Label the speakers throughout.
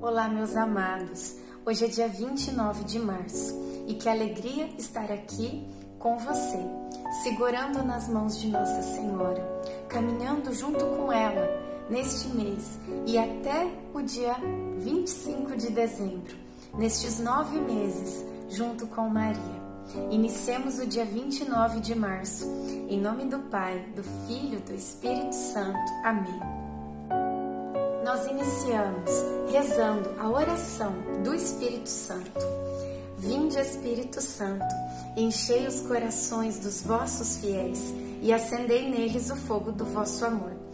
Speaker 1: Olá, meus amados. Hoje é dia 29 de março e que alegria estar aqui com você, segurando nas mãos de Nossa Senhora, caminhando junto com ela neste mês e até o dia 25 de dezembro, nestes nove meses, junto com Maria. Iniciemos o dia 29 de março, em nome do Pai, do Filho do Espírito Santo. Amém nós iniciamos rezando a oração do Espírito Santo. Vinde, Espírito Santo, enchei os corações dos vossos fiéis e acendei neles o fogo do vosso amor.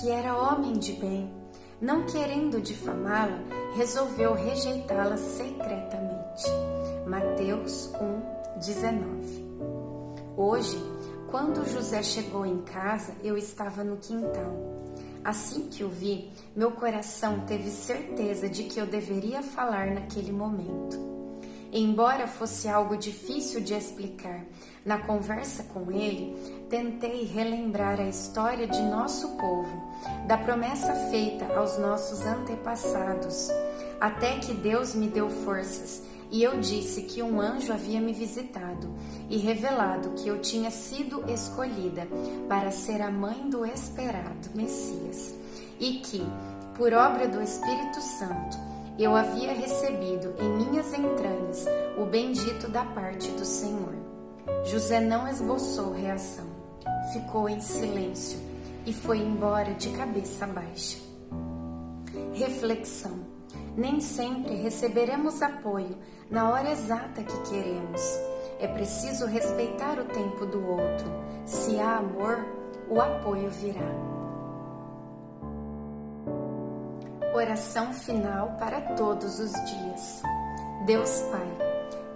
Speaker 1: que era homem de bem, não querendo difamá-la, resolveu rejeitá-la secretamente. Mateus 1, 19. Hoje, quando José chegou em casa, eu estava no quintal. Assim que o vi, meu coração teve certeza de que eu deveria falar naquele momento. Embora fosse algo difícil de explicar, na conversa com ele, tentei relembrar a história de nosso povo, da promessa feita aos nossos antepassados, até que Deus me deu forças e eu disse que um anjo havia me visitado e revelado que eu tinha sido escolhida para ser a mãe do esperado Messias e que, por obra do Espírito Santo, eu havia recebido em minhas entranhas o bendito da parte do Senhor. José não esboçou reação, ficou em silêncio e foi embora de cabeça baixa. Reflexão: nem sempre receberemos apoio na hora exata que queremos. É preciso respeitar o tempo do outro. Se há amor, o apoio virá. Oração final para todos os dias. Deus Pai,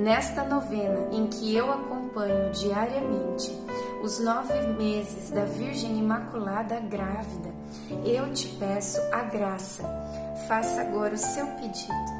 Speaker 1: Nesta novena em que eu acompanho diariamente os nove meses da Virgem Imaculada grávida, eu te peço a graça. Faça agora o seu pedido.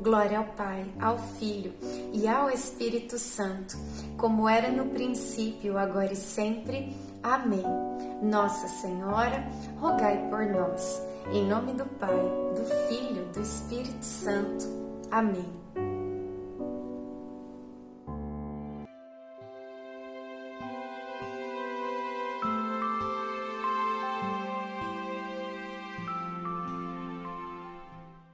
Speaker 1: Glória ao Pai, ao Filho e ao Espírito Santo, como era no princípio, agora e sempre. Amém. Nossa Senhora, rogai por nós. Em nome do Pai, do Filho, do Espírito Santo. Amém.